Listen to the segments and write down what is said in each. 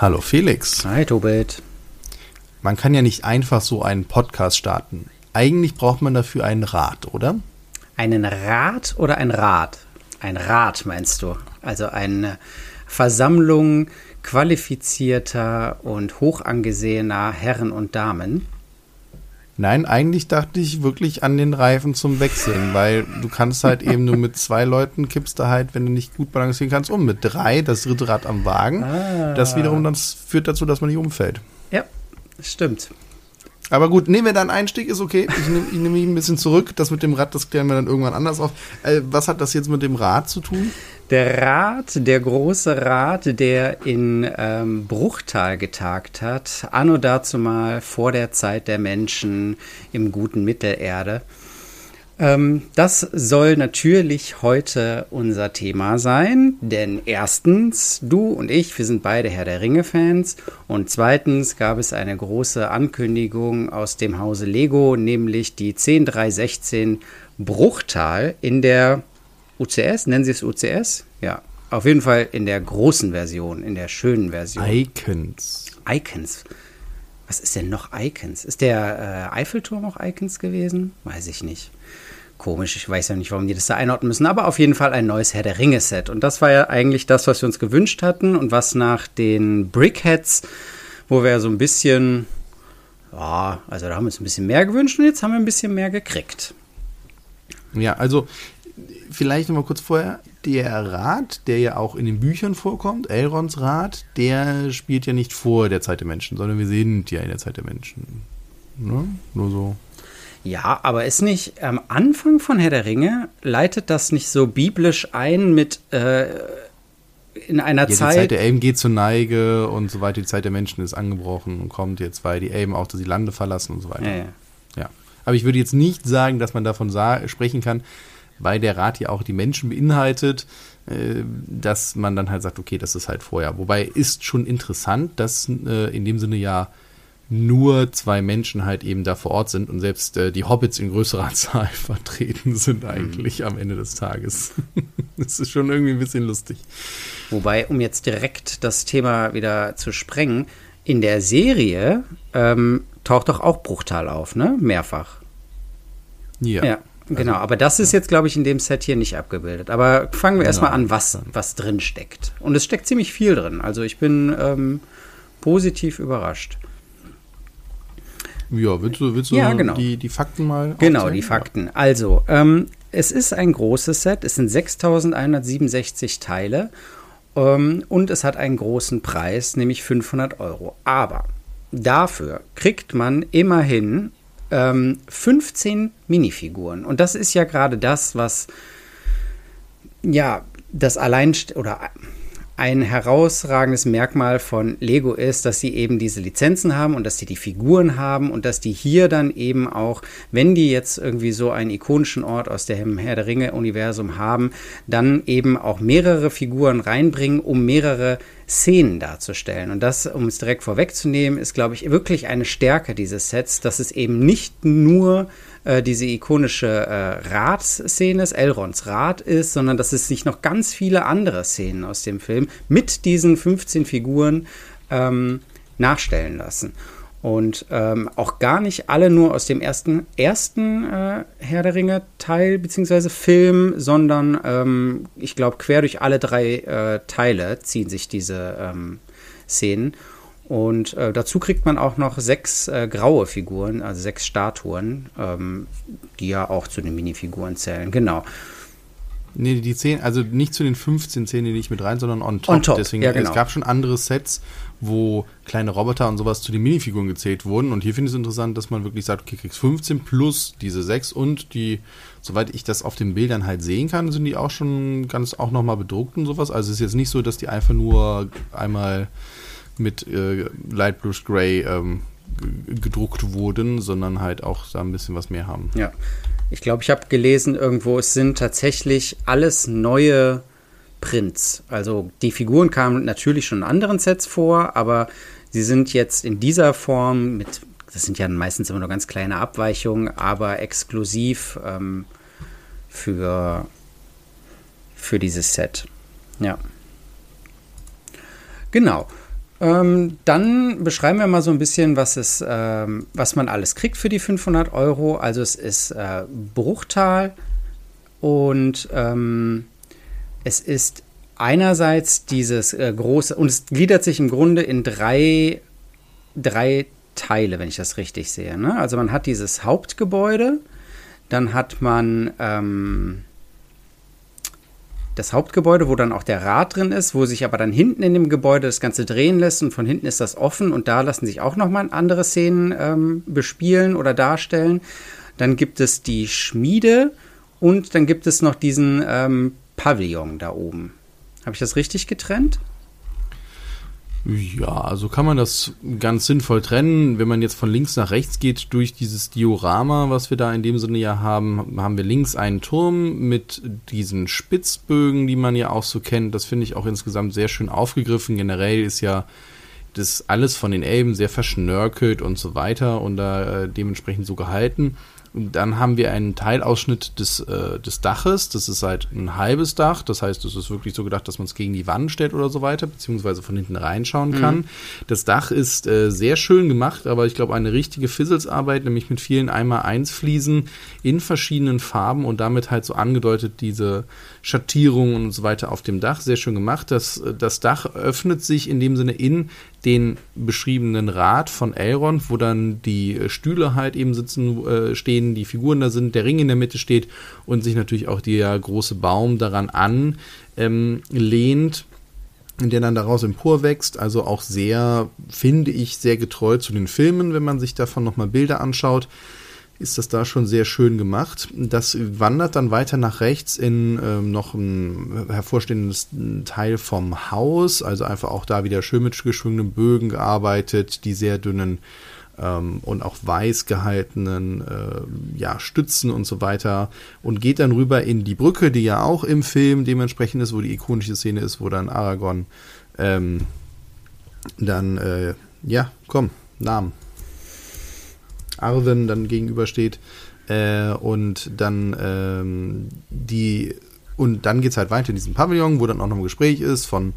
Hallo Felix. Hi Tobit. Man kann ja nicht einfach so einen Podcast starten. Eigentlich braucht man dafür einen Rat, oder? Einen Rat oder ein Rat? Ein Rat meinst du? Also eine Versammlung qualifizierter und hoch angesehener Herren und Damen? Nein, eigentlich dachte ich wirklich an den Reifen zum Wechseln, weil du kannst halt eben nur mit zwei Leuten kippst du halt, wenn du nicht gut balancieren kannst, um. Mit drei, das dritte Rad am Wagen. Ah. Das wiederum dann führt dazu, dass man nicht umfällt. Ja, stimmt. Aber gut, nehmen wir dann Einstieg, ist okay. Ich nehme nehm mich ein bisschen zurück. Das mit dem Rad, das klären wir dann irgendwann anders auf. Äh, was hat das jetzt mit dem Rad zu tun? Der Rat, der große Rat, der in ähm, Bruchtal getagt hat, anno dazu mal vor der Zeit der Menschen im guten Mittelerde. Ähm, das soll natürlich heute unser Thema sein, denn erstens, du und ich, wir sind beide Herr der Ringe-Fans und zweitens gab es eine große Ankündigung aus dem Hause Lego, nämlich die 10316 Bruchtal in der UCS, nennen Sie es UCS? Ja, auf jeden Fall in der großen Version, in der schönen Version. Icons. Icons. Was ist denn noch Icons? Ist der äh, Eiffelturm auch Icons gewesen? Weiß ich nicht. Komisch, ich weiß ja nicht, warum die das da einordnen müssen, aber auf jeden Fall ein neues Herr der Ringe-Set. Und das war ja eigentlich das, was wir uns gewünscht hatten und was nach den Brickheads, wo wir so ein bisschen, ja, also da haben wir uns ein bisschen mehr gewünscht und jetzt haben wir ein bisschen mehr gekriegt. Ja, also vielleicht nochmal kurz vorher, der Rat, der ja auch in den Büchern vorkommt, Elrons Rat, der spielt ja nicht vor der Zeit der Menschen, sondern wir sind ja in der Zeit der Menschen. Ne? Nur so. Ja, aber ist nicht am Anfang von Herr der Ringe, leitet das nicht so biblisch ein mit äh, in einer ja, Zeit. Die Zeit der Elben geht zur Neige und so weiter, die Zeit der Menschen ist angebrochen und kommt jetzt, weil die Elben auch die Lande verlassen und so weiter. Ja, ja. ja. Aber ich würde jetzt nicht sagen, dass man davon sprechen kann, weil der Rat ja auch die Menschen beinhaltet, äh, dass man dann halt sagt, okay, das ist halt vorher. Wobei ist schon interessant, dass äh, in dem Sinne ja nur zwei Menschen halt eben da vor Ort sind und selbst äh, die Hobbits in größerer Zahl vertreten sind eigentlich mhm. am Ende des Tages. das ist schon irgendwie ein bisschen lustig. Wobei, um jetzt direkt das Thema wieder zu sprengen, in der Serie ähm, taucht doch auch Bruchtal auf, ne? Mehrfach. Ja. ja. Genau, also, aber das ist jetzt, glaube ich, in dem Set hier nicht abgebildet. Aber fangen wir genau. erstmal an, was, was drin steckt. Und es steckt ziemlich viel drin. Also ich bin ähm, positiv überrascht. Ja, willst du, willst du ja, genau. die, die Fakten mal Genau, aufzeigen? die Fakten. Also, ähm, es ist ein großes Set. Es sind 6167 Teile. Ähm, und es hat einen großen Preis, nämlich 500 Euro. Aber dafür kriegt man immerhin ähm, 15 Minifiguren. Und das ist ja gerade das, was ja das allein oder ein herausragendes Merkmal von Lego ist, dass sie eben diese Lizenzen haben und dass sie die Figuren haben und dass die hier dann eben auch, wenn die jetzt irgendwie so einen ikonischen Ort aus dem Herr der Ringe-Universum haben, dann eben auch mehrere Figuren reinbringen, um mehrere Szenen darzustellen. Und das, um es direkt vorwegzunehmen, ist, glaube ich, wirklich eine Stärke dieses Sets, dass es eben nicht nur äh, diese ikonische äh, Ratsszene ist, Elrons Rat ist, sondern dass es sich noch ganz viele andere Szenen aus dem Film mit diesen 15 Figuren ähm, nachstellen lassen. Und ähm, auch gar nicht alle nur aus dem ersten, ersten äh, Herr der Ringe Teil bzw. Film, sondern ähm, ich glaube, quer durch alle drei äh, Teile ziehen sich diese ähm, Szenen. Und äh, dazu kriegt man auch noch sechs äh, graue Figuren, also sechs Statuen, ähm, die ja auch zu den Minifiguren zählen. Genau. Nee, die zehn, also nicht zu den 15 zählen die nicht mit rein, sondern on top. On top. Deswegen, ja, genau. es gab schon andere Sets, wo kleine Roboter und sowas zu den Minifiguren gezählt wurden. Und hier finde ich es interessant, dass man wirklich sagt, okay, kriegst 15 plus diese sechs und die, soweit ich das auf den Bildern halt sehen kann, sind die auch schon ganz auch nochmal bedruckt und sowas. Also es ist jetzt nicht so, dass die einfach nur einmal mit äh, Light Blues Gray ähm, gedruckt wurden, sondern halt auch da ein bisschen was mehr haben. Ja, ich glaube, ich habe gelesen irgendwo, es sind tatsächlich alles neue Prints. Also die Figuren kamen natürlich schon in anderen Sets vor, aber sie sind jetzt in dieser Form mit, das sind ja meistens immer nur ganz kleine Abweichungen, aber exklusiv ähm, für, für dieses Set. Ja. Genau. Ähm, dann beschreiben wir mal so ein bisschen, was, es, ähm, was man alles kriegt für die 500 Euro. Also es ist äh, Bruchtal und ähm, es ist einerseits dieses äh, große, und es gliedert sich im Grunde in drei, drei Teile, wenn ich das richtig sehe. Ne? Also man hat dieses Hauptgebäude, dann hat man ähm, das Hauptgebäude, wo dann auch der Rad drin ist, wo sich aber dann hinten in dem Gebäude das Ganze drehen lässt und von hinten ist das offen und da lassen sich auch nochmal andere Szenen ähm, bespielen oder darstellen. Dann gibt es die Schmiede und dann gibt es noch diesen ähm, Pavillon da oben. Habe ich das richtig getrennt? Ja, also kann man das ganz sinnvoll trennen. Wenn man jetzt von links nach rechts geht durch dieses Diorama, was wir da in dem Sinne ja haben, haben wir links einen Turm mit diesen Spitzbögen, die man ja auch so kennt. Das finde ich auch insgesamt sehr schön aufgegriffen. Generell ist ja das alles von den Elben sehr verschnörkelt und so weiter und da äh, dementsprechend so gehalten. Dann haben wir einen Teilausschnitt des, äh, des Daches. Das ist halt ein halbes Dach. Das heißt, es ist wirklich so gedacht, dass man es gegen die Wand stellt oder so weiter, beziehungsweise von hinten reinschauen kann. Mhm. Das Dach ist äh, sehr schön gemacht, aber ich glaube, eine richtige Fizzelsarbeit, nämlich mit vielen einmal eins Fliesen in verschiedenen Farben und damit halt so angedeutet diese Schattierungen und so weiter auf dem Dach. Sehr schön gemacht. Das, das Dach öffnet sich in dem Sinne in den beschriebenen Rad von Elrond, wo dann die Stühle halt eben sitzen, äh, stehen, die Figuren da sind, der Ring in der Mitte steht und sich natürlich auch der große Baum daran anlehnt, ähm, der dann daraus emporwächst. Also auch sehr, finde ich, sehr getreu zu den Filmen, wenn man sich davon nochmal Bilder anschaut ist das da schon sehr schön gemacht. Das wandert dann weiter nach rechts in ähm, noch ein hervorstehendes Teil vom Haus, also einfach auch da wieder schön mit geschwungenen Bögen gearbeitet, die sehr dünnen ähm, und auch weiß gehaltenen äh, ja, Stützen und so weiter und geht dann rüber in die Brücke, die ja auch im Film dementsprechend ist, wo die ikonische Szene ist, wo dann Aragorn ähm, dann, äh, ja, komm, Namen. Arwen dann gegenübersteht. Äh, und dann ähm, die und dann geht es halt weiter in diesem Pavillon, wo dann auch noch ein Gespräch ist von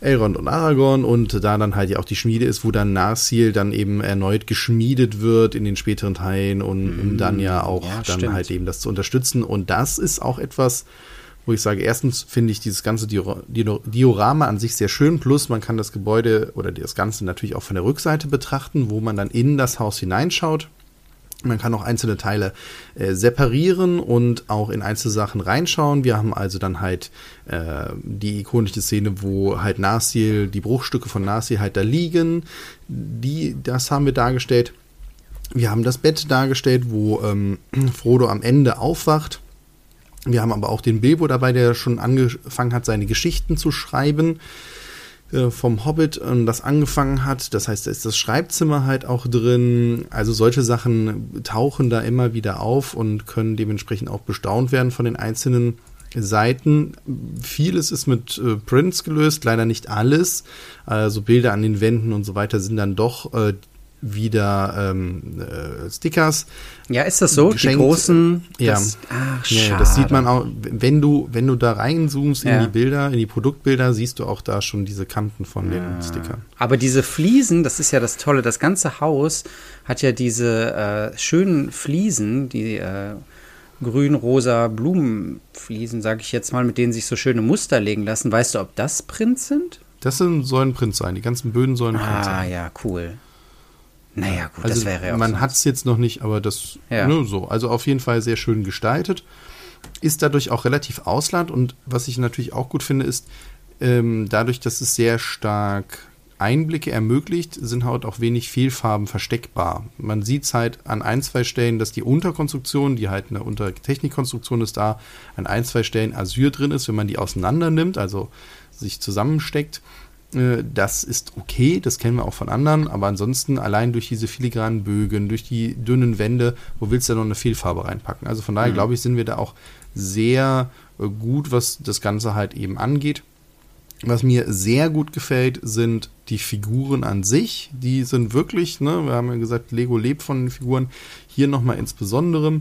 Elrond und Aragorn und da dann halt ja auch die Schmiede ist, wo dann Narsil dann eben erneut geschmiedet wird in den späteren Teilen und um dann ja auch ja, dann stimmt. halt eben das zu unterstützen. Und das ist auch etwas, wo ich sage, erstens finde ich dieses ganze Diorama an sich sehr schön, plus man kann das Gebäude oder das Ganze natürlich auch von der Rückseite betrachten, wo man dann in das Haus hineinschaut. Man kann auch einzelne Teile äh, separieren und auch in einzelne Sachen reinschauen. Wir haben also dann halt äh, die ikonische Szene, wo halt Narsil, die Bruchstücke von Narsil halt da liegen. Die, das haben wir dargestellt. Wir haben das Bett dargestellt, wo ähm, Frodo am Ende aufwacht wir haben aber auch den Bilbo dabei, der schon angefangen hat, seine Geschichten zu schreiben äh, vom Hobbit und das angefangen hat. Das heißt, da ist das Schreibzimmer halt auch drin. Also solche Sachen tauchen da immer wieder auf und können dementsprechend auch bestaunt werden von den einzelnen Seiten. Vieles ist mit äh, Prints gelöst, leider nicht alles. Also Bilder an den Wänden und so weiter sind dann doch äh, wieder ähm, äh, Stickers. Ja, ist das so? Geschenkt. Die großen. Ja. Das, ach, ja, das sieht man auch, wenn du, wenn du da reinzoomst in ja. die Bilder, in die Produktbilder, siehst du auch da schon diese Kanten von den Stickern. Aber diese Fliesen, das ist ja das Tolle. Das ganze Haus hat ja diese äh, schönen Fliesen, die äh, grün-rosa Blumenfliesen, sage ich jetzt mal, mit denen sich so schöne Muster legen lassen. Weißt du, ob das Prints sind? Das sind, sollen Prints sein. Die ganzen Böden sollen Prints ah, sein. Ah, ja, cool. Naja, gut, also das wäre ja Man hat es jetzt noch nicht, aber das ja. ne, so. Also auf jeden Fall sehr schön gestaltet. Ist dadurch auch relativ Ausland und was ich natürlich auch gut finde, ist, ähm, dadurch, dass es sehr stark Einblicke ermöglicht, sind halt auch wenig Fehlfarben versteckbar. Man sieht halt an ein, zwei Stellen, dass die Unterkonstruktion, die halt eine Untertechnikkonstruktion ist, da an ein, zwei Stellen Asyr drin ist, wenn man die auseinander nimmt, also sich zusammensteckt. Äh, das ist okay, das kennen wir auch von anderen, aber ansonsten allein durch diese filigranen Bögen, durch die dünnen Wände, wo willst du da noch eine Fehlfarbe reinpacken? Also von daher mhm. glaube ich, sind wir da auch sehr äh, gut, was das Ganze halt eben angeht. Was mir sehr gut gefällt, sind die Figuren an sich. Die sind wirklich, ne, wir haben ja gesagt, Lego lebt von den Figuren. Hier nochmal insbesondere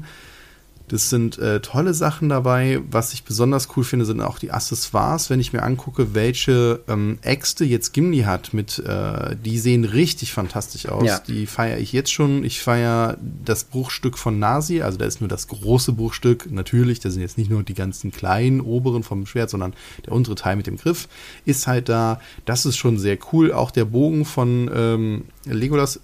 Das sind äh, tolle Sachen dabei. Was ich besonders cool finde, sind auch die Accessoires. Wenn ich mir angucke, welche ähm, Äxte jetzt Gimli hat, mit, äh, die sehen richtig fantastisch aus. Ja. Die feiere ich jetzt schon. Ich feiere das Bruchstück von Nasi. Also da ist nur das große Bruchstück. Natürlich, da sind jetzt nicht nur die ganzen kleinen oberen vom Schwert, sondern der untere Teil mit dem Griff ist halt da. Das ist schon sehr cool. Auch der Bogen von ähm, Legolas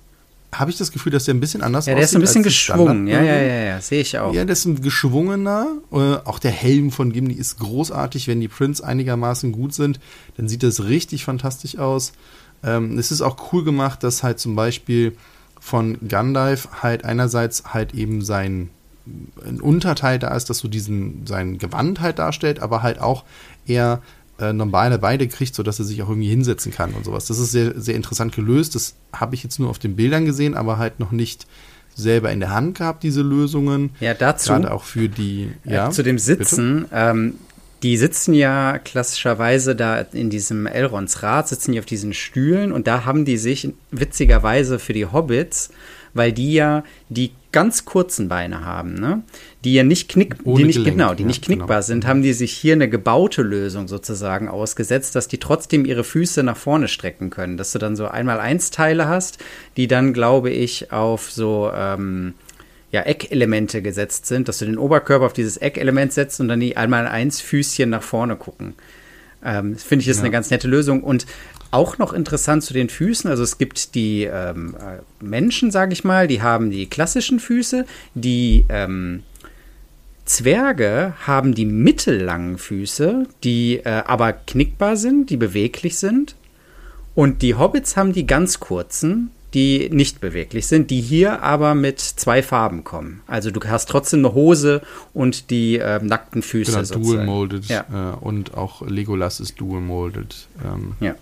habe ich das Gefühl, dass der ein bisschen anders aussieht. Ja, der ist ein bisschen geschwungen. Ja, ja, ja, ja, sehe ich auch. Ja, der ist ein geschwungener. Äh, auch der Helm von Gimli ist großartig. Wenn die Prints einigermaßen gut sind, dann sieht das richtig fantastisch aus. Ähm, es ist auch cool gemacht, dass halt zum Beispiel von Gandalf halt einerseits halt eben sein ein Unterteil da ist, dass so diesen sein Gewand halt darstellt, aber halt auch eher äh, normale Beine kriegt, sodass er sich auch irgendwie hinsetzen kann und sowas. Das ist sehr, sehr interessant gelöst. Das habe ich jetzt nur auf den Bildern gesehen, aber halt noch nicht selber in der Hand gehabt, diese Lösungen. Ja, dazu. Gerade auch für die. Äh, ja, zu dem Sitzen. Ähm, die sitzen ja klassischerweise da in diesem Elrons Rad, sitzen die auf diesen Stühlen und da haben die sich witzigerweise für die Hobbits weil die ja die ganz kurzen Beine haben, ne? Die ja nicht knick, die nicht Gelenk, genau, die ja, nicht knickbar genau. sind, haben die sich hier eine gebaute Lösung sozusagen ausgesetzt, dass die trotzdem ihre Füße nach vorne strecken können, dass du dann so einmal eins Teile hast, die dann glaube ich auf so ähm, ja, Eckelemente gesetzt sind, dass du den Oberkörper auf dieses Eckelement setzt und dann die einmal eins Füßchen nach vorne gucken. Ähm, Finde ich ist ja. eine ganz nette Lösung. Und auch noch interessant zu den Füßen. Also es gibt die ähm, äh, Menschen, sage ich mal, die haben die klassischen Füße. Die ähm, Zwerge haben die mittellangen Füße, die äh, aber knickbar sind, die beweglich sind. Und die Hobbits haben die ganz kurzen, die nicht beweglich sind, die hier aber mit zwei Farben kommen. Also du hast trotzdem eine Hose und die äh, nackten Füße. Genau, dual molded. Ja. Äh, und auch Legolas ist dual molded. Ähm, ja.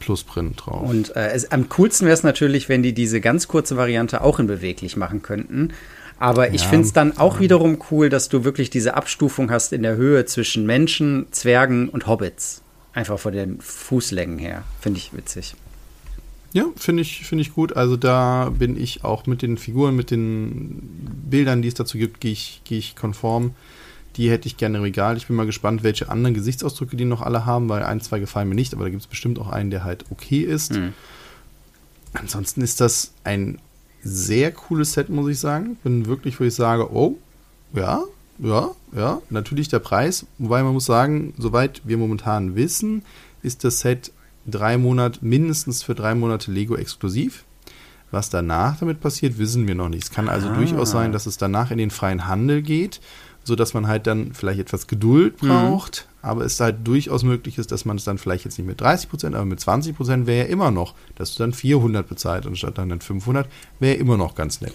Plusprint drauf. Und äh, es, am coolsten wäre es natürlich, wenn die diese ganz kurze Variante auch in beweglich machen könnten. Aber ich ja, finde es dann auch wiederum cool, dass du wirklich diese Abstufung hast in der Höhe zwischen Menschen, Zwergen und Hobbits. Einfach von den Fußlängen her. Finde ich witzig. Ja, finde ich, find ich gut. Also da bin ich auch mit den Figuren, mit den Bildern, die es dazu gibt, gehe ich, geh ich konform. Die hätte ich gerne im Regal. Ich bin mal gespannt, welche anderen Gesichtsausdrücke die noch alle haben, weil ein, zwei gefallen mir nicht, aber da gibt es bestimmt auch einen, der halt okay ist. Mhm. Ansonsten ist das ein sehr cooles Set, muss ich sagen. Bin wirklich, wo ich sage, oh, ja, ja, ja, natürlich der Preis. Wobei man muss sagen, soweit wir momentan wissen, ist das Set drei Monate, mindestens für drei Monate Lego exklusiv. Was danach damit passiert, wissen wir noch nicht. Es kann also ah. durchaus sein, dass es danach in den freien Handel geht so dass man halt dann vielleicht etwas Geduld mhm. braucht, mhm. aber es halt durchaus möglich ist, dass man es dann vielleicht jetzt nicht mit 30 Prozent, aber mit 20 Prozent wäre ja immer noch, dass du dann 400 bezahlt anstatt dann 500, wäre immer noch ganz nett.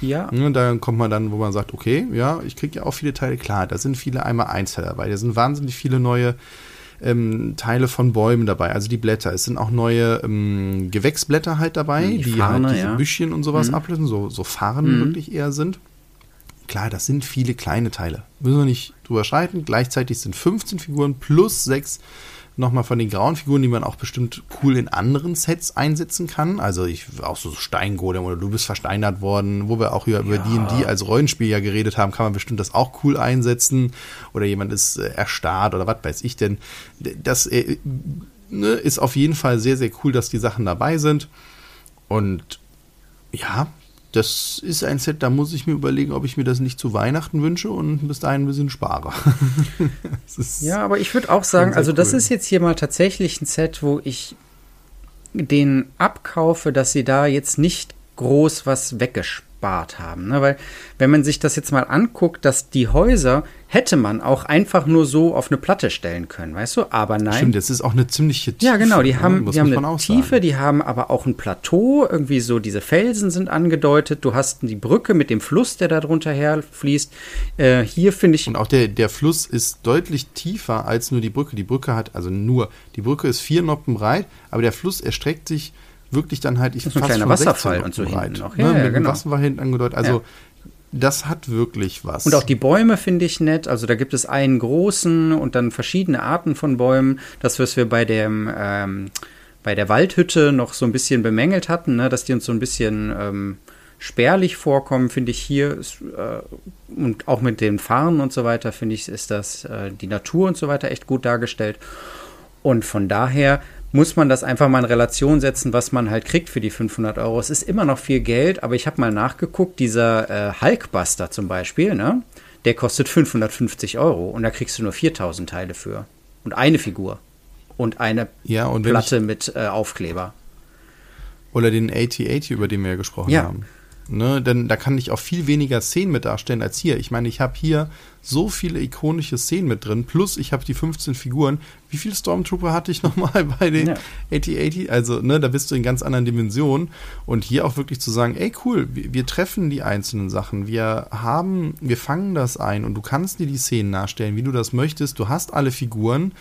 Ja. Und dann kommt man dann, wo man sagt, okay, ja, ich kriege ja auch viele Teile, klar, da sind viele einmal Einzeller dabei, da sind wahnsinnig viele neue ähm, Teile von Bäumen dabei, also die Blätter. Es sind auch neue ähm, Gewächsblätter halt dabei, die, die Farne, halt diese ja. Büschchen und sowas mhm. ablösen, so, so Farnen mhm. wirklich eher sind. Klar, das sind viele kleine Teile. Müssen wir nicht drüber streiten. Gleichzeitig sind 15 Figuren plus 6 nochmal von den grauen Figuren, die man auch bestimmt cool in anderen Sets einsetzen kann. Also ich auch so Steingodem oder du bist versteinert worden, wo wir auch hier ja. über D&D als Rollenspiel ja geredet haben, kann man bestimmt das auch cool einsetzen. Oder jemand ist äh, erstarrt oder was weiß ich denn. Das äh, ne, ist auf jeden Fall sehr, sehr cool, dass die Sachen dabei sind. Und ja, das ist ein Set, da muss ich mir überlegen, ob ich mir das nicht zu Weihnachten wünsche und bis dahin ein bisschen spare. ja, aber ich würde auch sagen, also das ist jetzt hier mal tatsächlich ein Set, wo ich den abkaufe, dass sie da jetzt nicht groß was weggespart gespart haben. Ne? Weil, wenn man sich das jetzt mal anguckt, dass die Häuser hätte man auch einfach nur so auf eine Platte stellen können, weißt du? Aber nein. Stimmt, das ist auch eine ziemliche Tiefe. Ja, genau, die ne? haben, die haben eine Tiefe, sagen. die haben aber auch ein Plateau, irgendwie so diese Felsen sind angedeutet. Du hast die Brücke mit dem Fluss, der da drunter herfließt. Äh, hier finde ich. Und auch der, der Fluss ist deutlich tiefer als nur die Brücke. Die Brücke hat, also nur, die Brücke ist vier Noppen breit, aber der Fluss erstreckt sich wirklich dann halt ich das ist ein kleiner Wasserfall und so hinten noch. Ja, ne? ja, mit genau. Wasserfall hinten angedeutet. Also ja. das hat wirklich was. Und auch die Bäume finde ich nett. Also da gibt es einen großen und dann verschiedene Arten von Bäumen. Das, was wir bei dem ähm, bei der Waldhütte noch so ein bisschen bemängelt hatten, ne? dass die uns so ein bisschen ähm, spärlich vorkommen, finde ich hier äh, und auch mit den Farben und so weiter, finde ich, ist das äh, die Natur und so weiter echt gut dargestellt. Und von daher muss man das einfach mal in Relation setzen, was man halt kriegt für die 500 Euro. Es ist immer noch viel Geld, aber ich habe mal nachgeguckt, dieser äh, Hulkbuster zum Beispiel, ne? der kostet 550 Euro und da kriegst du nur 4000 Teile für. Und eine Figur. Und eine ja, und Platte mit äh, Aufkleber. Oder den AT-80, über den wir ja gesprochen ja. haben. Ne, denn da kann ich auch viel weniger Szenen mit darstellen als hier. Ich meine, ich habe hier so viele ikonische Szenen mit drin, plus ich habe die 15 Figuren. Wie viele Stormtrooper hatte ich nochmal bei den ja. 8080? Also, ne, da bist du in ganz anderen Dimensionen. Und hier auch wirklich zu sagen, ey, cool, wir, wir, treffen die einzelnen Sachen. Wir haben, wir fangen das ein und du kannst dir die Szenen nachstellen, wie du das möchtest. Du hast alle Figuren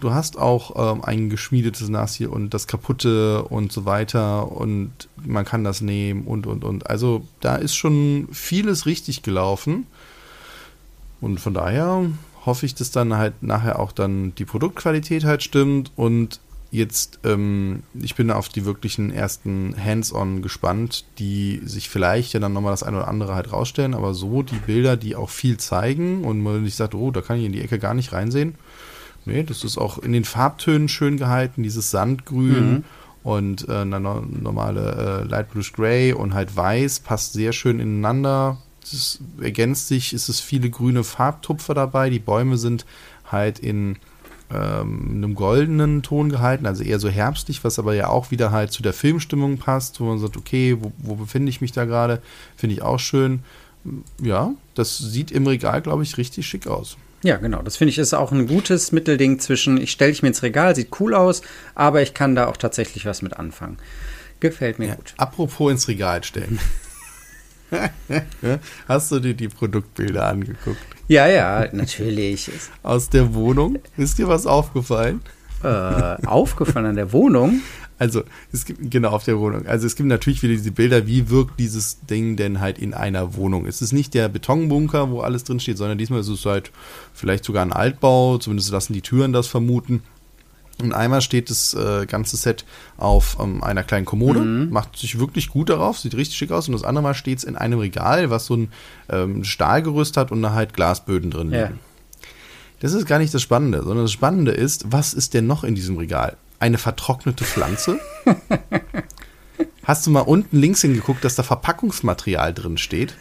du hast auch ähm, ein geschmiedetes NAS hier und das kaputte und so weiter und man kann das nehmen und und und. Also da ist schon vieles richtig gelaufen und von daher hoffe ich, dass dann halt nachher auch dann die Produktqualität halt stimmt und jetzt, ähm, ich bin auf die wirklichen ersten Hands-on gespannt, die sich vielleicht ja dann nochmal das eine oder andere halt rausstellen, aber so die Bilder, die auch viel zeigen und man nicht sagt, oh, da kann ich in die Ecke gar nicht reinsehen, Nee, das ist auch in den Farbtönen schön gehalten, dieses Sandgrün mhm. und äh, eine normale äh, Light Bluish Gray und halt Weiß passt sehr schön ineinander. Das ergänzt sich, ist es viele grüne Farbtupfer dabei. Die Bäume sind halt in ähm, einem goldenen Ton gehalten, also eher so herbstlich, was aber ja auch wieder halt zu der Filmstimmung passt, wo man sagt, okay, wo, wo befinde ich mich da gerade? Finde ich auch schön. Ja, das sieht im Regal, glaube ich, richtig schick aus. Ja, genau. Das finde ich ist auch ein gutes Mittelding zwischen, ich stelle dich mir ins Regal, sieht cool aus, aber ich kann da auch tatsächlich was mit anfangen. Gefällt mir ja, gut. Apropos ins Regal stellen. Hast du dir die Produktbilder angeguckt? Ja, ja, natürlich. Aus der Wohnung? Ist dir was aufgefallen? Äh, aufgefallen an der Wohnung? Also, es gibt, genau, auf der Wohnung. Also, es gibt natürlich wieder diese Bilder, wie wirkt dieses Ding denn halt in einer Wohnung? Es ist nicht der Betonbunker, wo alles drin steht, sondern diesmal ist es halt vielleicht sogar ein Altbau, zumindest lassen die Türen das vermuten. Und einmal steht das äh, ganze Set auf ähm, einer kleinen Kommode, mhm. macht sich wirklich gut darauf, sieht richtig schick aus. Und das andere Mal steht es in einem Regal, was so ein ähm, Stahlgerüst hat und da halt Glasböden drin liegen. Ja. Das ist gar nicht das Spannende, sondern das Spannende ist, was ist denn noch in diesem Regal? Eine vertrocknete Pflanze? Hast du mal unten links hingeguckt, dass da Verpackungsmaterial drin steht?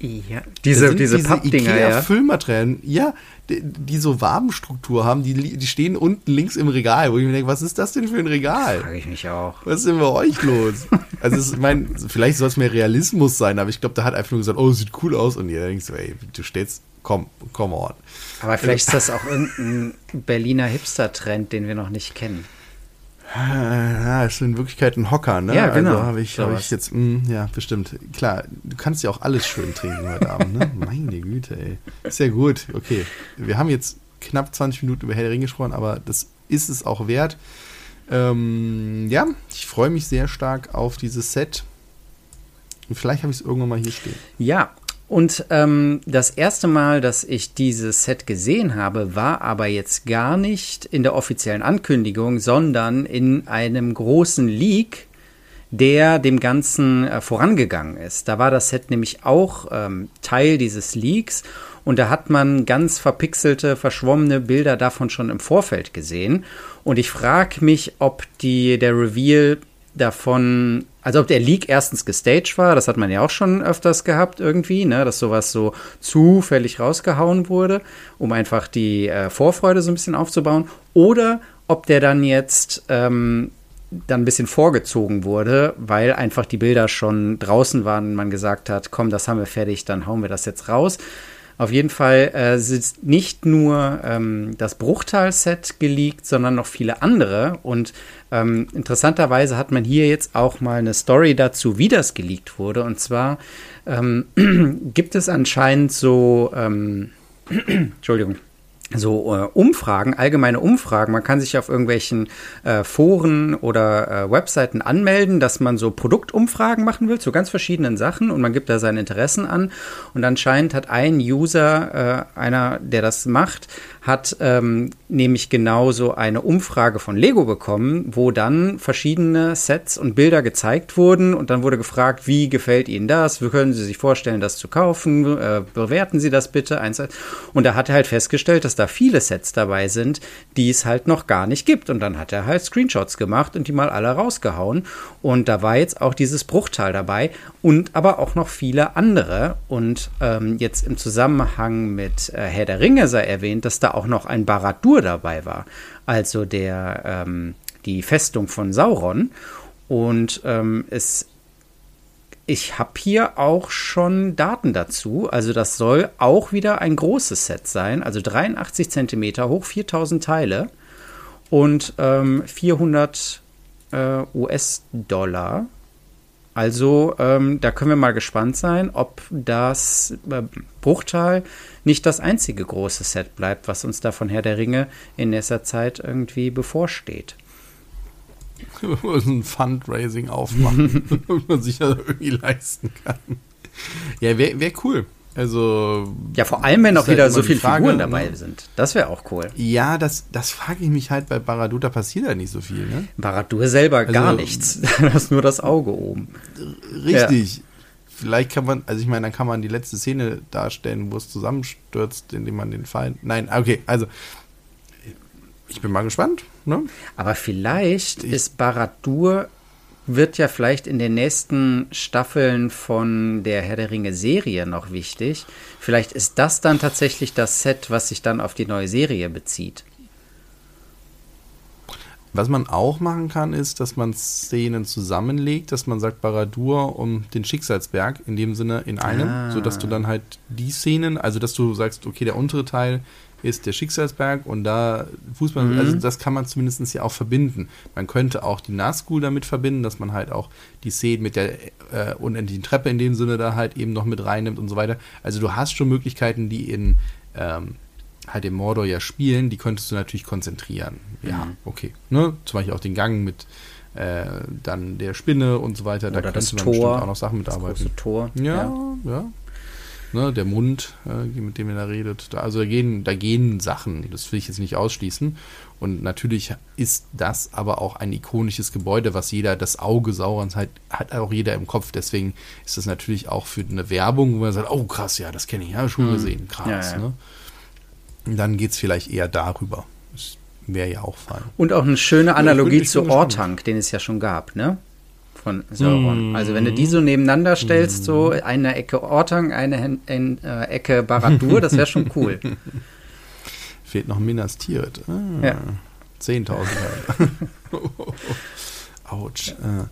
Ja, diese, diese, diese Pappdinger, ja. Füllmaterialien, ja, die, die, so Wabenstruktur haben, die, die stehen unten links im Regal, wo ich mir denke, was ist das denn für ein Regal? Frage ich mich auch. Was ist denn bei euch los? also, ist, ich meine, vielleicht soll es mehr Realismus sein, aber ich glaube, da hat einfach nur gesagt, oh, sieht cool aus und ihr denkt so, ey, du stellst komm, come on. Aber vielleicht ist das auch irgendein Berliner Hipster-Trend, den wir noch nicht kennen. Ja, ist in Wirklichkeit ein Hocker, ne? Ja, genau. Also habe ich, hab ich jetzt, mh, hm, ja, bestimmt. Klar, du kannst ja auch alles schön trinken heute Abend, ne? Meine Güte, ey. Ist ja gut, okay. Wir haben jetzt knapp 20 Minuten über Herr Ring gesprochen, aber das ist es auch wert. Ähm, ja, ich freue mich sehr stark auf dieses Set. Und vielleicht habe ich es irgendwann mal hier stehen. Ja, und ähm, das erste Mal, dass ich dieses Set gesehen habe, war aber jetzt gar nicht in der offiziellen Ankündigung, sondern in einem großen Leak, der dem Ganzen äh, vorangegangen ist. Da war das Set nämlich auch ähm, Teil dieses Leaks und da hat man ganz verpixelte, verschwommene Bilder davon schon im Vorfeld gesehen. Und ich frage mich, ob die, der Reveal davon, also ob der Leak erstens gestaged war, das hat man ja auch schon öfters gehabt irgendwie, ne, dass sowas so zufällig rausgehauen wurde, um einfach die äh, Vorfreude so ein bisschen aufzubauen, oder ob der dann jetzt ähm, dann ein bisschen vorgezogen wurde, weil einfach die Bilder schon draußen waren und man gesagt hat, komm, das haben wir fertig, dann hauen wir das jetzt raus. Auf jeden Fall äh, ist nicht nur ähm, das Bruchtal-Set geleakt, sondern noch viele andere. Und ähm, interessanterweise hat man hier jetzt auch mal eine Story dazu, wie das geleakt wurde. Und zwar ähm, gibt es anscheinend so, ähm, Entschuldigung, so äh, Umfragen, allgemeine Umfragen. Man kann sich auf irgendwelchen äh, Foren oder äh, Webseiten anmelden, dass man so Produktumfragen machen will zu ganz verschiedenen Sachen und man gibt da seine Interessen an. Und anscheinend hat ein User, äh, einer, der das macht, hat ähm, nämlich genauso eine Umfrage von Lego bekommen, wo dann verschiedene Sets und Bilder gezeigt wurden und dann wurde gefragt, wie gefällt Ihnen das? Wie können Sie sich vorstellen, das zu kaufen? Äh, bewerten Sie das bitte. Und er hat halt festgestellt, dass da viele Sets dabei sind, die es halt noch gar nicht gibt. Und dann hat er halt Screenshots gemacht und die mal alle rausgehauen. Und da war jetzt auch dieses Bruchteil dabei und aber auch noch viele andere. Und ähm, jetzt im Zusammenhang mit äh, Herr der Ringe sei erwähnt, dass da auch noch ein Baradur dabei war, also der, ähm, die Festung von Sauron. Und ähm, es, ich habe hier auch schon Daten dazu. Also das soll auch wieder ein großes Set sein, also 83 Zentimeter hoch, 4000 Teile und ähm, 400 äh, US-Dollar. Also ähm, da können wir mal gespannt sein, ob das äh, Bruchtal nicht das einzige große Set bleibt, was uns da von Herr der Ringe in nächster Zeit irgendwie bevorsteht. Wir müssen Fundraising aufmachen, was man sich das irgendwie leisten kann. Ja, wäre wär cool. Also. Ja, vor allem, wenn auch wieder halt so viele Frage, Figuren dabei ne? sind. Das wäre auch cool. Ja, das, das frage ich mich halt bei Baradur, da passiert ja nicht so viel, ne? Baradur selber also, gar nichts. das ist nur das Auge oben. Richtig. Ja. Vielleicht kann man, also ich meine, dann kann man die letzte Szene darstellen, wo es zusammenstürzt, indem man den Feind. Nein, okay, also. Ich bin mal gespannt, ne? Aber vielleicht ich, ist Baradur wird ja vielleicht in den nächsten Staffeln von der Herr der Ringe Serie noch wichtig. Vielleicht ist das dann tatsächlich das Set, was sich dann auf die neue Serie bezieht. Was man auch machen kann, ist, dass man Szenen zusammenlegt, dass man sagt Baradur um den Schicksalsberg in dem Sinne in einem, ah. sodass du dann halt die Szenen, also dass du sagst, okay, der untere Teil ist der Schicksalsberg und da Fußball, mhm. also das kann man zumindest ja auch verbinden. Man könnte auch die Nazgul damit verbinden, dass man halt auch die Szene mit der äh, unendlichen Treppe in dem Sinne da halt eben noch mit reinnimmt und so weiter. Also du hast schon Möglichkeiten, die in ähm, halt im Mordor ja spielen, die könntest du natürlich konzentrieren. Ja, mhm. okay. Ne? Zum Beispiel auch den Gang mit äh, dann der Spinne und so weiter. Oder da könnte man Tor, auch noch Sachen mitarbeiten. Das Tor. Ja, ja. ja ne, der Mund, äh, mit dem er da redet. Da, also da gehen, da gehen Sachen, das will ich jetzt nicht ausschließen. Und natürlich ist das aber auch ein ikonisches Gebäude, was jeder, das Auge Saurons hat, hat auch jeder im Kopf. Deswegen ist das natürlich auch für eine Werbung, wo man sagt, oh krass, ja, das kenne ich, ja, schon mhm. gesehen, krass. Ja, ja. Ne? Dann geht es vielleicht eher darüber. Das wäre ja auch fein. Und auch eine schöne Analogie ja, zu Ortank, den es ja schon gab, ne? von Sauron. Mm. Also wenn du die so nebeneinander stellst, mm. so eine Ecke Ortang, eine in, äh, Ecke Baradur, das wäre schon cool. Fehlt noch Minas Tirith. Ah, ja. 10.000. Autsch. Äh.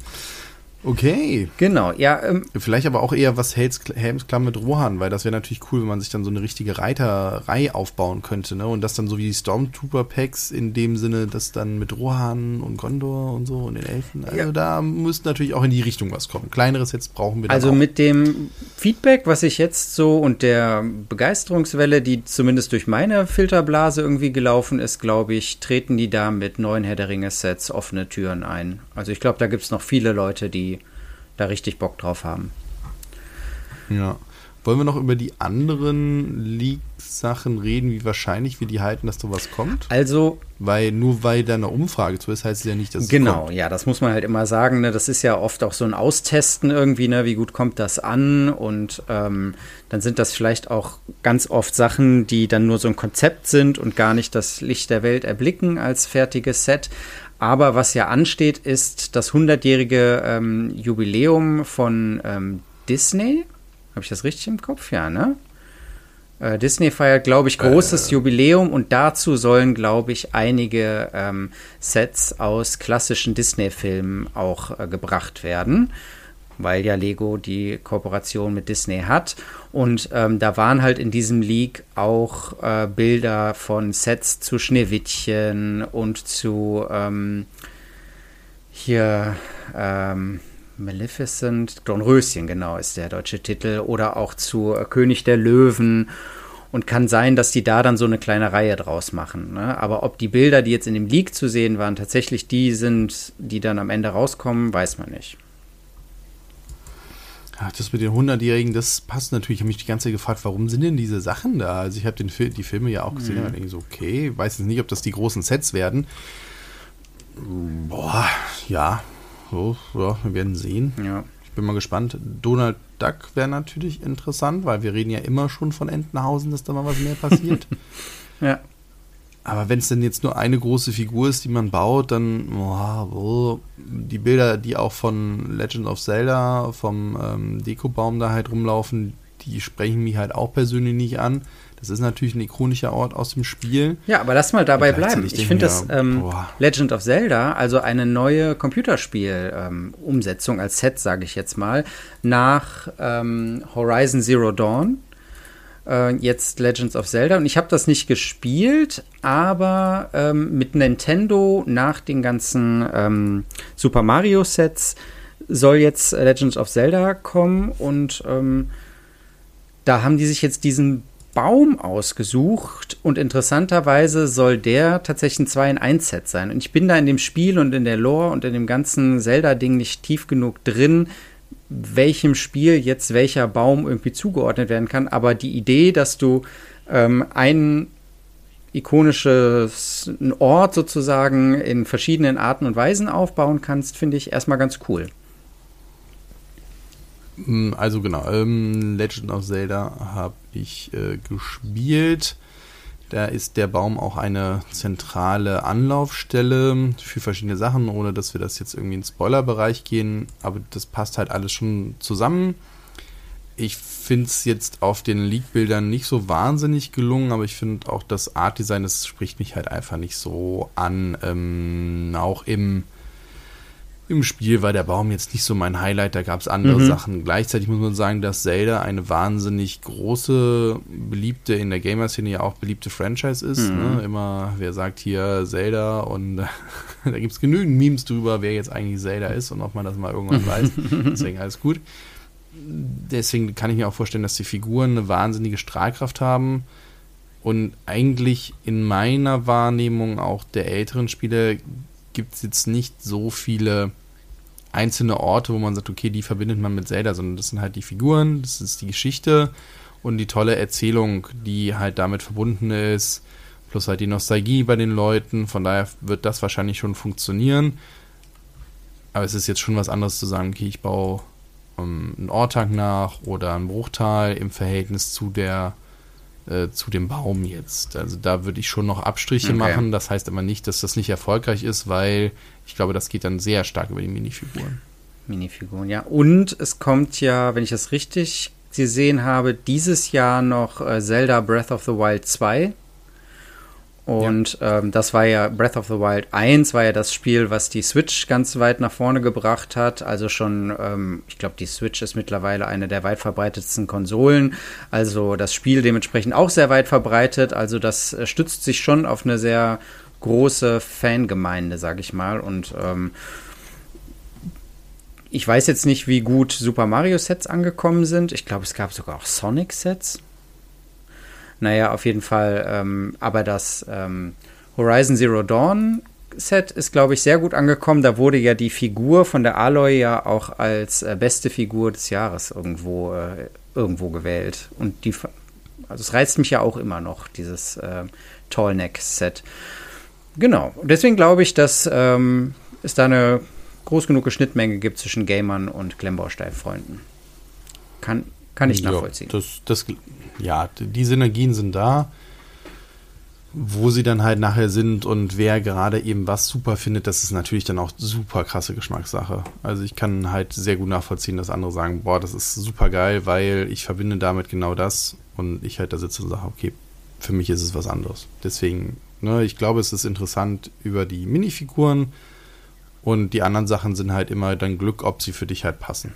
Okay. Genau, ja. Ähm, Vielleicht aber auch eher was Helms Klamm mit Rohan, weil das wäre natürlich cool, wenn man sich dann so eine richtige Reiterei aufbauen könnte, ne? Und das dann so wie die Stormtrooper-Packs in dem Sinne, das dann mit Rohan und Gondor und so und den Elfen. Also ja. da müsste natürlich auch in die Richtung was kommen. Kleineres jetzt brauchen wir dann Also auch. mit dem Feedback, was ich jetzt so und der Begeisterungswelle, die zumindest durch meine Filterblase irgendwie gelaufen ist, glaube ich, treten die da mit neuen Herr der Ringe-Sets offene Türen ein. Also ich glaube, da gibt es noch viele Leute, die da richtig Bock drauf haben. Ja. Wollen wir noch über die anderen Leak-Sachen reden, wie wahrscheinlich wir die halten, dass sowas kommt? Also. Weil nur weil da eine Umfrage zu ist, heißt es ja nicht, dass es Genau, ja, das muss man halt immer sagen. Ne? Das ist ja oft auch so ein Austesten irgendwie, ne? wie gut kommt das an? Und ähm, dann sind das vielleicht auch ganz oft Sachen, die dann nur so ein Konzept sind und gar nicht das Licht der Welt erblicken als fertiges Set. Aber was ja ansteht, ist das 100-jährige ähm, Jubiläum von ähm, Disney. Habe ich das richtig im Kopf? Ja, ne? Äh, Disney feiert, glaube ich, großes äh. Jubiläum und dazu sollen, glaube ich, einige ähm, Sets aus klassischen Disney-Filmen auch äh, gebracht werden weil ja Lego die Kooperation mit Disney hat. Und ähm, da waren halt in diesem Leak auch äh, Bilder von Sets zu Schneewittchen und zu ähm, hier ähm, Maleficent, Dornröschen, genau, ist der deutsche Titel, oder auch zu äh, König der Löwen. Und kann sein, dass die da dann so eine kleine Reihe draus machen. Ne? Aber ob die Bilder, die jetzt in dem Leak zu sehen waren, tatsächlich die sind, die dann am Ende rauskommen, weiß man nicht Ach, das mit den 100-Jährigen, das passt natürlich. Ich habe mich die ganze Zeit gefragt, warum sind denn diese Sachen da? Also ich habe die Filme ja auch gesehen mhm. und denke so, okay, weiß jetzt nicht, ob das die großen Sets werden. Boah, ja, so, ja, wir werden sehen. Ja. Ich bin mal gespannt. Donald Duck wäre natürlich interessant, weil wir reden ja immer schon von Entenhausen, dass da mal was mehr passiert. ja. Aber wenn es denn jetzt nur eine große Figur ist, die man baut, dann oh, oh, die Bilder, die auch von Legend of Zelda, vom ähm, Dekobaum da halt rumlaufen, die sprechen mich halt auch persönlich nicht an. Das ist natürlich ein ikonischer Ort aus dem Spiel. Ja, aber lass mal dabei bleiben. Ich finde das ähm, Legend of Zelda, also eine neue Computerspiel-Umsetzung ähm, als Set, sage ich jetzt mal, nach ähm, Horizon Zero Dawn äh, jetzt Legends of Zelda. Und ich habe das nicht gespielt, aber ähm, mit Nintendo nach den ganzen ähm, Super Mario Sets soll jetzt Legends of Zelda kommen und ähm, da haben die sich jetzt diesen Baum ausgesucht und interessanterweise soll der tatsächlich ein 2 in 1 Set sein. Und ich bin da in dem Spiel und in der Lore und in dem ganzen Zelda-Ding nicht tief genug drin, welchem Spiel jetzt welcher Baum irgendwie zugeordnet werden kann. Aber die Idee, dass du ähm, ein ikonisches Ort sozusagen in verschiedenen Arten und Weisen aufbauen kannst, finde ich erstmal ganz cool. Mm, also genau, ähm, Legend of Zelda habe ich äh, gespielt. Da ist der Baum auch eine zentrale Anlaufstelle für verschiedene Sachen, ohne dass wir das jetzt irgendwie in den Spoilerbereich gehen. Aber das passt halt alles schon zusammen. Ich finde es jetzt auf den Leak-Bildern nicht so wahnsinnig gelungen, aber ich finde auch das Art-Design, das spricht mich halt einfach nicht so an. Ähm, auch im im Spiel war der Baum jetzt nicht so mein Highlight, da gab es andere mhm. Sachen. Gleichzeitig muss man sagen, dass Zelda eine wahnsinnig große, beliebte, in der Gamer-Szene ja auch beliebte Franchise ist. Mhm. Ne? Immer, wer sagt hier Zelda und da gibt es genügend Memes drüber, wer jetzt eigentlich Zelda ist und ob man das mal irgendwann weiß. Deswegen alles gut. Deswegen kann ich mir auch vorstellen, dass die Figuren eine wahnsinnige Strahlkraft haben. Und eigentlich in meiner Wahrnehmung auch der älteren Spiele gibt es jetzt nicht so viele einzelne Orte, wo man sagt, okay, die verbindet man mit Zelda, sondern das sind halt die Figuren, das ist die Geschichte und die tolle Erzählung, die halt damit verbunden ist, plus halt die Nostalgie bei den Leuten. Von daher wird das wahrscheinlich schon funktionieren. Aber es ist jetzt schon was anderes zu sagen, okay, ich baue um, ähm, einen Ortag nach oder ein Bruchtal im Verhältnis zu der äh, zu dem Baum jetzt. Also da würde ich schon noch Abstriche okay. machen. Das heißt aber nicht, dass das nicht erfolgreich ist, weil ich glaube, das geht dann sehr stark über die Minifiguren. Minifiguren, ja. Und es kommt ja, wenn ich das richtig gesehen habe, dieses Jahr noch äh, Zelda Breath of the Wild 2 und ja. ähm, das war ja Breath of the Wild 1, war ja das Spiel, was die Switch ganz weit nach vorne gebracht hat. Also schon, ähm, ich glaube, die Switch ist mittlerweile eine der weit verbreitetsten Konsolen. Also das Spiel dementsprechend auch sehr weit verbreitet. Also das äh, stützt sich schon auf eine sehr große Fangemeinde, sag ich mal. Und ähm, ich weiß jetzt nicht, wie gut Super Mario Sets angekommen sind. Ich glaube, es gab sogar auch Sonic Sets. Naja, auf jeden Fall. Ähm, aber das ähm, Horizon Zero Dawn Set ist, glaube ich, sehr gut angekommen. Da wurde ja die Figur von der Aloy ja auch als äh, beste Figur des Jahres irgendwo, äh, irgendwo gewählt. Und die, also es reizt mich ja auch immer noch, dieses äh, Tallneck-Set. Genau. Deswegen glaube ich, dass ähm, es da eine groß genug Schnittmenge gibt zwischen Gamern und Klemmbaustein-Freunden. Kann, kann ich nachvollziehen. Ja, das, das, ja, die Synergien sind da. Wo sie dann halt nachher sind und wer gerade eben was super findet, das ist natürlich dann auch super krasse Geschmackssache. Also ich kann halt sehr gut nachvollziehen, dass andere sagen, boah, das ist super geil, weil ich verbinde damit genau das und ich halt da sitze und sage, okay, für mich ist es was anderes. Deswegen, ne, ich glaube, es ist interessant über die Minifiguren und die anderen Sachen sind halt immer dann Glück, ob sie für dich halt passen.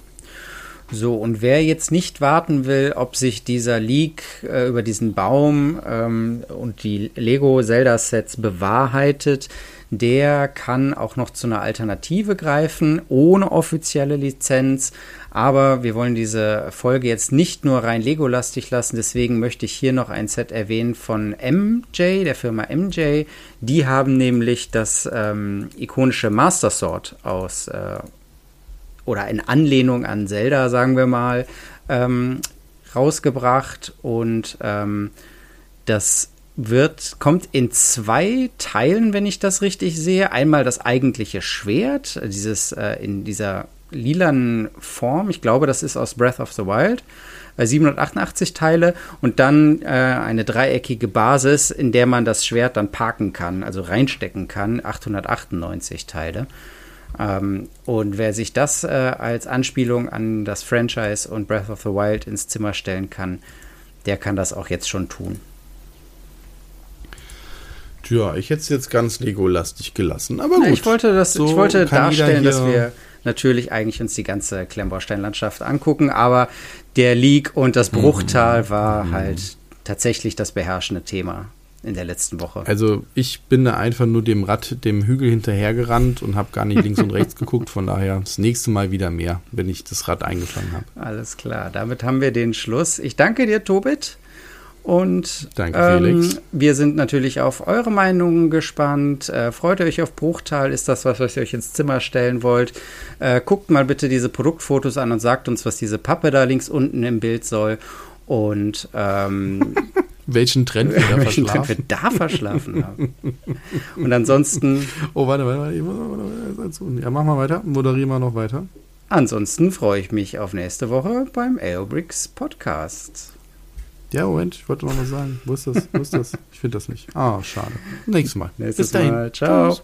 So, und wer jetzt nicht warten will, ob sich dieser Leak äh, über diesen Baum ähm, und die Lego Zelda-Sets bewahrheitet, der kann auch noch zu einer Alternative greifen, ohne offizielle Lizenz. Aber wir wollen diese Folge jetzt nicht nur rein Lego-lastig lassen, deswegen möchte ich hier noch ein Set erwähnen von MJ, der Firma MJ. Die haben nämlich das ähm, ikonische Master Sword aus äh, oder in Anlehnung an Zelda, sagen wir mal, ähm, rausgebracht. Und ähm, das wird, kommt in zwei Teilen, wenn ich das richtig sehe. Einmal das eigentliche Schwert, dieses äh, in dieser lilanen Form. Ich glaube, das ist aus Breath of the Wild. 788 äh, Teile und dann äh, eine dreieckige Basis, in der man das Schwert dann parken kann, also reinstecken kann, 898 Teile. Ähm, und wer sich das äh, als Anspielung an das Franchise und Breath of the Wild ins Zimmer stellen kann, der kann das auch jetzt schon tun. Tja, ich hätte es jetzt ganz Lego-lastig gelassen, aber gut. ich wollte, das, so ich wollte darstellen, dass wir natürlich eigentlich uns die ganze Klemmbausteinlandschaft angucken, aber der Leak und das Bruchtal mhm. war mhm. halt tatsächlich das beherrschende Thema in der letzten Woche. Also ich bin da einfach nur dem Rad, dem Hügel hinterhergerannt und habe gar nicht links und rechts geguckt. Von daher das nächste Mal wieder mehr, wenn ich das Rad eingefangen habe. Alles klar, damit haben wir den Schluss. Ich danke dir, Tobit. Und Danke, ähm, wir sind natürlich auf eure Meinungen gespannt. Äh, freut euch auf Bruchtal? Ist das was, was ihr euch ins Zimmer stellen wollt? Äh, guckt mal bitte diese Produktfotos an und sagt uns, was diese Pappe da links unten im Bild soll. Und ähm, welchen Trend wir da welchen verschlafen. Trend wir da verschlafen haben. Und ansonsten. Oh, warte, warte, warte. Warte, warte. Ja, mach mal weiter. Moderier mal noch weiter. Ansonsten freue ich mich auf nächste Woche beim Aerobricks Podcast. Ja, Moment, ich wollte noch mal sagen. Wo ist das? Wo ist das? Ich finde das nicht. Ah, schade. Nächstes Mal. Nächstes Bis dahin. Mal. Ciao. Tschüss.